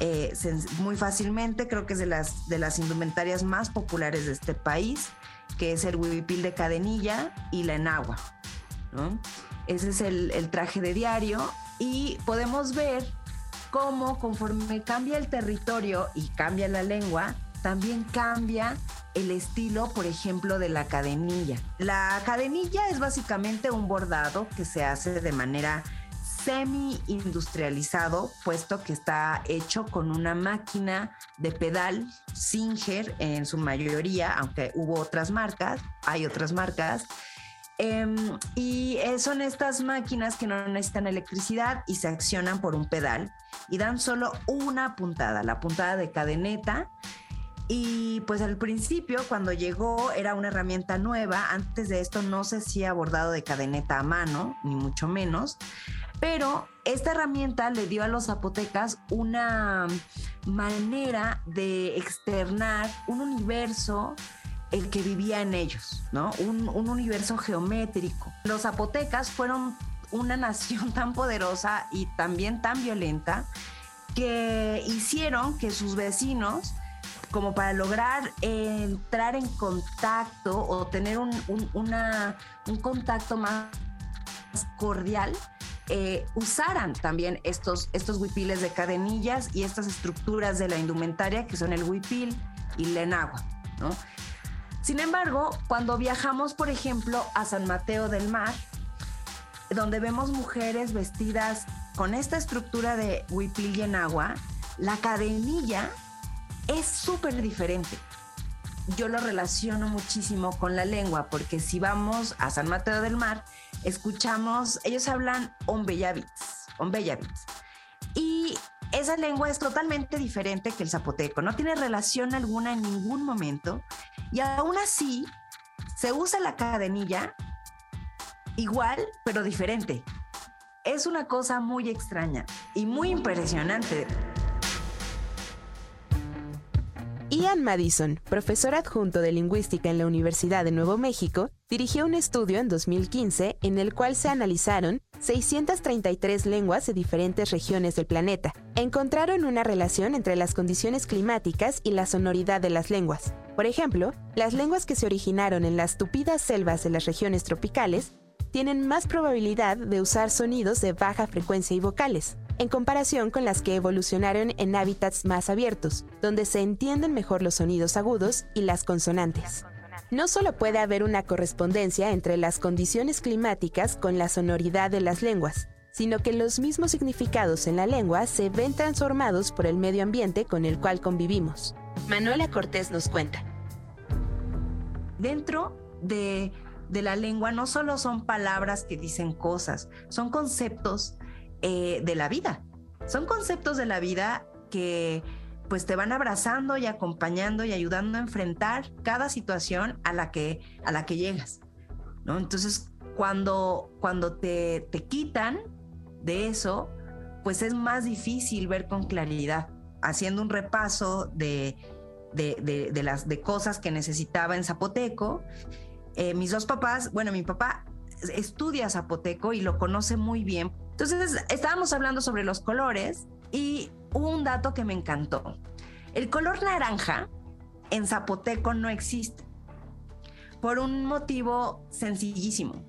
Speaker 11: eh, muy fácilmente. Creo que es de las, de las indumentarias más populares de este país, que es el huipil de cadenilla y la enagua. Ese es el, el traje de diario y podemos ver cómo conforme cambia el territorio y cambia la lengua, también cambia el estilo, por ejemplo, de la cadenilla. La cadenilla es básicamente un bordado que se hace de manera semi-industrializado, puesto que está hecho con una máquina de pedal Singer en su mayoría, aunque hubo otras marcas, hay otras marcas. Em, y son estas máquinas que no necesitan electricidad y se accionan por un pedal y dan solo una puntada, la puntada de cadeneta y pues al principio, cuando llegó, era una herramienta nueva. Antes de esto no se hacía bordado de cadeneta a mano, ni mucho menos. Pero esta herramienta le dio a los zapotecas una manera de externar un universo el que vivía en ellos, ¿no? Un, un universo geométrico. Los zapotecas fueron una nación tan poderosa y también tan violenta que hicieron que sus vecinos, como para lograr entrar en contacto o tener un, un, contacto más cordial, eh, usaran también estos, estos huipiles de cadenillas y estas estructuras de la indumentaria que son el huipil y el enagua. Sin embargo, cuando viajamos, por ejemplo, a San Mateo del Mar, donde vemos mujeres vestidas con esta estructura de huipil y enagua, la cadenilla es súper diferente. Yo lo relaciono muchísimo con la lengua, porque si vamos a San Mateo del Mar, escuchamos, ellos hablan ombeyavits, ombeyavits. Y esa lengua es totalmente diferente que el zapoteco, no tiene relación alguna en ningún momento. Y aún así, se usa la cadenilla igual, pero diferente. Es una cosa muy extraña y muy impresionante.
Speaker 9: Ian Madison, profesor adjunto de lingüística en la Universidad de Nuevo México, dirigió un estudio en 2015 en el cual se analizaron 633 lenguas de diferentes regiones del planeta. Encontraron una relación entre las condiciones climáticas y la sonoridad de las lenguas. Por ejemplo, las lenguas que se originaron en las tupidas selvas de las regiones tropicales tienen más probabilidad de usar sonidos de baja frecuencia y vocales, en comparación con las que evolucionaron en hábitats más abiertos, donde se entienden mejor los sonidos agudos y las consonantes. No solo puede haber una correspondencia entre las condiciones climáticas con la sonoridad de las lenguas, sino que los mismos significados en la lengua se ven transformados por el medio ambiente con el cual convivimos. Manuela Cortés nos cuenta.
Speaker 11: Dentro de, de la lengua no solo son palabras que dicen cosas, son conceptos eh, de la vida. Son conceptos de la vida que pues te van abrazando y acompañando y ayudando a enfrentar cada situación a la que, a la que llegas. ¿no? Entonces, cuando, cuando te, te quitan de eso, pues es más difícil ver con claridad. Haciendo un repaso de, de, de, las de cosas que necesitaba en zapoteco, eh, mis dos papás, bueno, mi papá estudia zapoteco y lo conoce muy bien. Entonces, estábamos hablando sobre los colores y un dato que me encantó. El color naranja en zapoteco no existe por un motivo sencillísimo.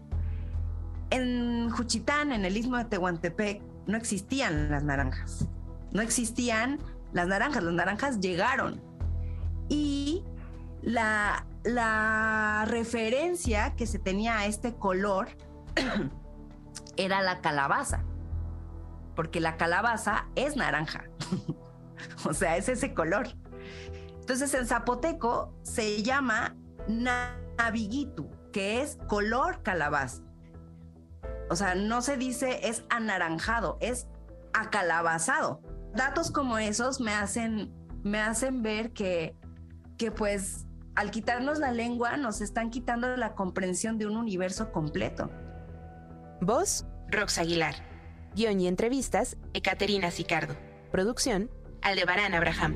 Speaker 11: En Juchitán, en el istmo de Tehuantepec, no existían las naranjas. No existían las naranjas, las naranjas llegaron. Y la, la referencia que se tenía a este color era la calabaza, porque la calabaza es naranja, o sea, es ese color. Entonces en zapoteco se llama naviguitu, que es color calabaza. O sea, no se dice es anaranjado, es acalabazado. Datos como esos me hacen, me hacen ver que, que pues al quitarnos la lengua nos están quitando la comprensión de un universo completo.
Speaker 9: Voz, Rox Aguilar. Guión y entrevistas, Ecaterina Sicardo. Producción, Aldebarán Abraham.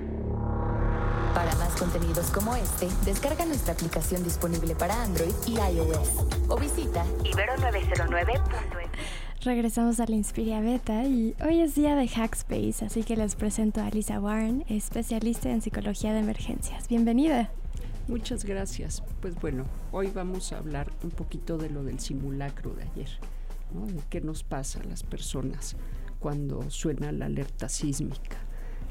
Speaker 8: Para más contenidos como este, descarga nuestra aplicación disponible para Android y iOS o visita ibero909.es.
Speaker 1: Regresamos a la Inspiria Beta y hoy es día de Hackspace, así que les presento a Lisa Warren, especialista en psicología de emergencias. Bienvenida.
Speaker 12: Muchas gracias. Pues bueno, hoy vamos a hablar un poquito de lo del simulacro de ayer. De qué nos pasa a las personas cuando suena la alerta sísmica.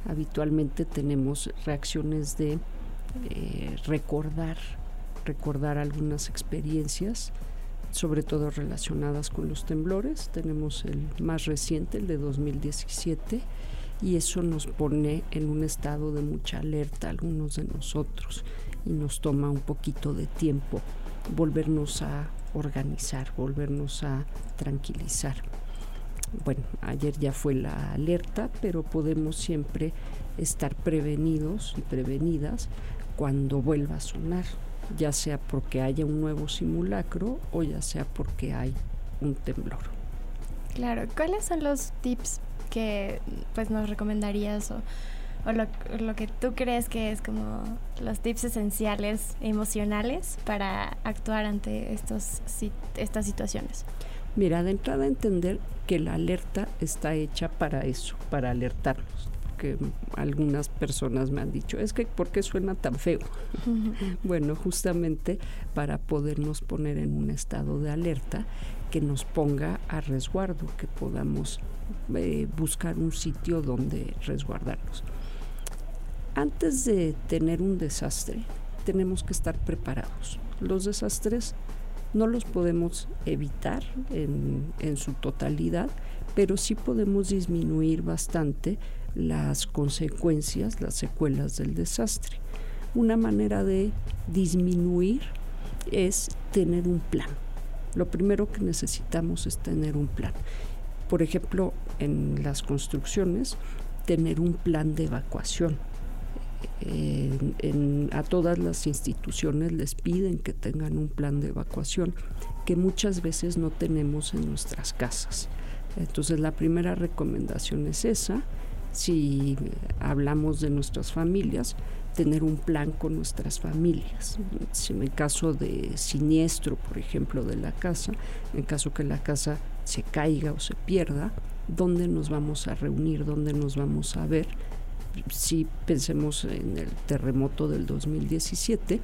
Speaker 12: Habitualmente tenemos reacciones de eh, recordar, recordar algunas experiencias, sobre todo relacionadas con los temblores. Tenemos el más reciente, el de 2017, y eso nos pone en un estado de mucha alerta algunos de nosotros y nos toma un poquito de tiempo volvernos a organizar, volvernos a tranquilizar. Bueno, ayer ya fue la alerta, pero podemos siempre estar prevenidos y prevenidas cuando vuelva a sonar, ya sea porque haya un nuevo simulacro o ya sea porque hay un temblor.
Speaker 1: Claro, ¿cuáles son los tips que pues nos recomendarías o, o lo, lo, que tú crees que es como los tips esenciales emocionales para actuar ante estos, estas situaciones?
Speaker 12: Mira, de entrada entender que la alerta está hecha para eso, para alertarnos. Que algunas personas me han dicho, es que ¿por qué suena tan feo? bueno, justamente para podernos poner en un estado de alerta que nos ponga a resguardo, que podamos eh, buscar un sitio donde resguardarnos. Antes de tener un desastre, tenemos que estar preparados. Los desastres no los podemos evitar en, su totalidad, pero sí podemos disminuir bastante las consecuencias, las secuelas del desastre. Una manera de disminuir es tener un plan. Lo primero que necesitamos es tener un plan. Por ejemplo, en las construcciones, tener un plan de evacuación a todas las instituciones les piden que tengan un plan de evacuación que muchas veces no tenemos en nuestras casas. Entonces la primera recomendación es esa. Si hablamos de nuestras familias, tener un plan con nuestras familias. Si en caso de siniestro, por ejemplo, de la casa, en caso que la casa se caiga o se pierda, ¿dónde nos vamos a reunir? ¿Dónde nos vamos a ver? Si pensemos en el terremoto del 2017,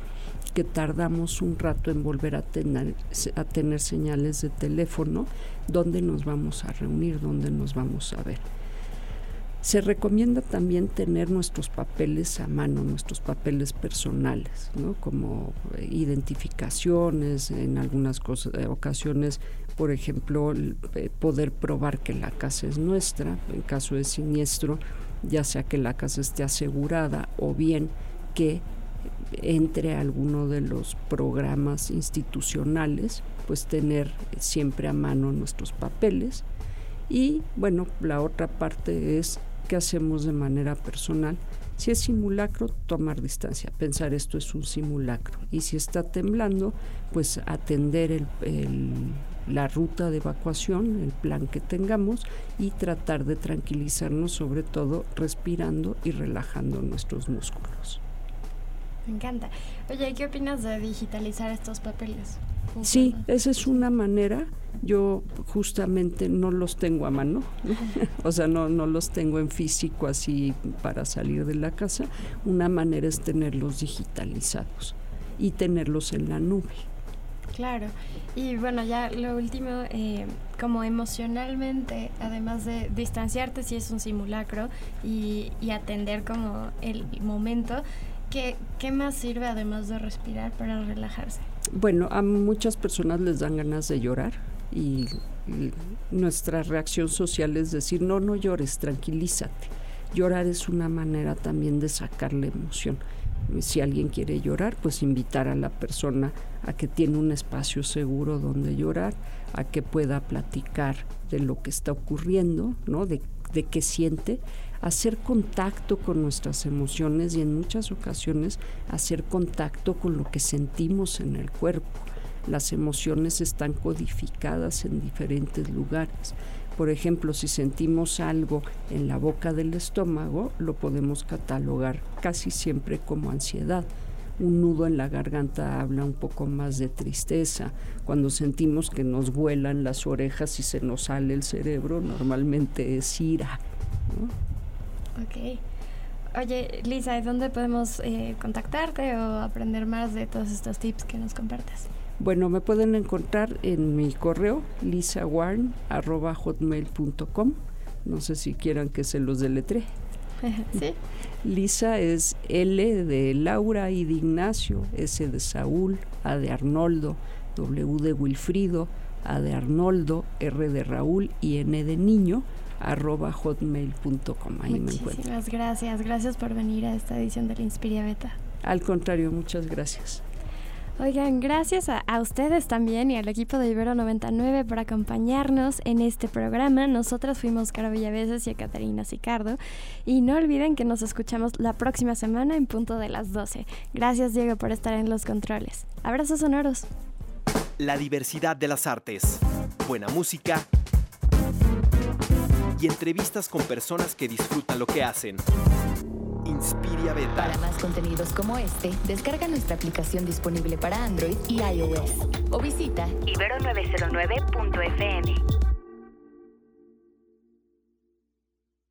Speaker 12: que tardamos un rato en volver a tener, a tener señales de teléfono, donde nos vamos a reunir, donde nos vamos a ver. Se recomienda también tener nuestros papeles a mano, nuestros papeles personales, ¿no? como identificaciones, en algunas eh, ocasiones, por ejemplo, eh, poder probar que la casa es nuestra, en caso de siniestro, ya sea que la casa esté asegurada o bien que entre alguno de los programas institucionales, pues tener siempre a mano nuestros papeles. Y bueno, la otra parte es qué hacemos de manera personal. Si es simulacro, tomar distancia, pensar esto es un simulacro. Y si está temblando, pues atender la ruta de evacuación, el plan que tengamos y tratar de tranquilizarnos sobre todo respirando y relajando nuestros músculos.
Speaker 1: Me encanta. Oye, ¿qué opinas de digitalizar estos papeles?
Speaker 12: Sí, esa es una manera. Yo justamente no los tengo a mano, o sea, no, no los tengo en físico así para salir de la casa. Una manera es tenerlos digitalizados y tenerlos en la nube.
Speaker 1: Claro. Y bueno, ya lo último, eh, como emocionalmente, además de distanciarte si es un simulacro y, atender como el momento, ¿qué, ¿qué más sirve además de respirar para relajarse?
Speaker 12: Bueno, a muchas personas les dan ganas de llorar y, nuestra reacción social es decir, no, no llores, tranquilízate. Llorar es una manera también de sacar la emoción si alguien quiere llorar, pues invitar a la persona a que tiene un espacio seguro donde llorar, a que pueda platicar de lo que está ocurriendo, ¿no? De, de qué siente, hacer contacto con nuestras emociones y en muchas ocasiones hacer contacto con lo que sentimos en el cuerpo. Las emociones están codificadas en diferentes lugares. Por ejemplo, si sentimos algo en la boca del estómago, lo podemos catalogar casi siempre como ansiedad. Un nudo en la garganta habla un poco más de tristeza. Cuando sentimos que nos vuelan las orejas y se nos sale el cerebro, normalmente es ira.
Speaker 1: Ok. Oye, Lisa, ¿dónde podemos eh, contactarte o aprender más de todos estos tips que nos compartes?
Speaker 12: Bueno, me pueden encontrar en mi correo lisawarn.hotmail.com. No sé si quieran que se los deletre.
Speaker 1: ¿Sí?
Speaker 12: Lisa es L de Laura y de Ignacio, S de Saúl, A de Arnoldo, W de Wilfrido, A de Arnoldo, R de Raúl y N de Niño arroba hotmail.com. Ahí me encuentro.
Speaker 1: Muchísimas gracias. Gracias por venir a esta edición de la Inspiria Beta.
Speaker 12: Al contrario, muchas gracias.
Speaker 1: Oigan, gracias a, ustedes también y al equipo de Ibero 99 por acompañarnos en este programa. Nosotras fuimos Caro Villaveses y Catarina Sicardo. Y no olviden que nos escuchamos la próxima semana en punto de las 12. Gracias, Diego, por estar en los controles. Abrazos sonoros.
Speaker 5: La diversidad de las artes. Buena música entrevistas con personas que disfrutan lo que hacen. Inspiria Beta.
Speaker 8: Para más contenidos como este, descarga nuestra aplicación disponible para Android y iOS o visita ibero909.fm.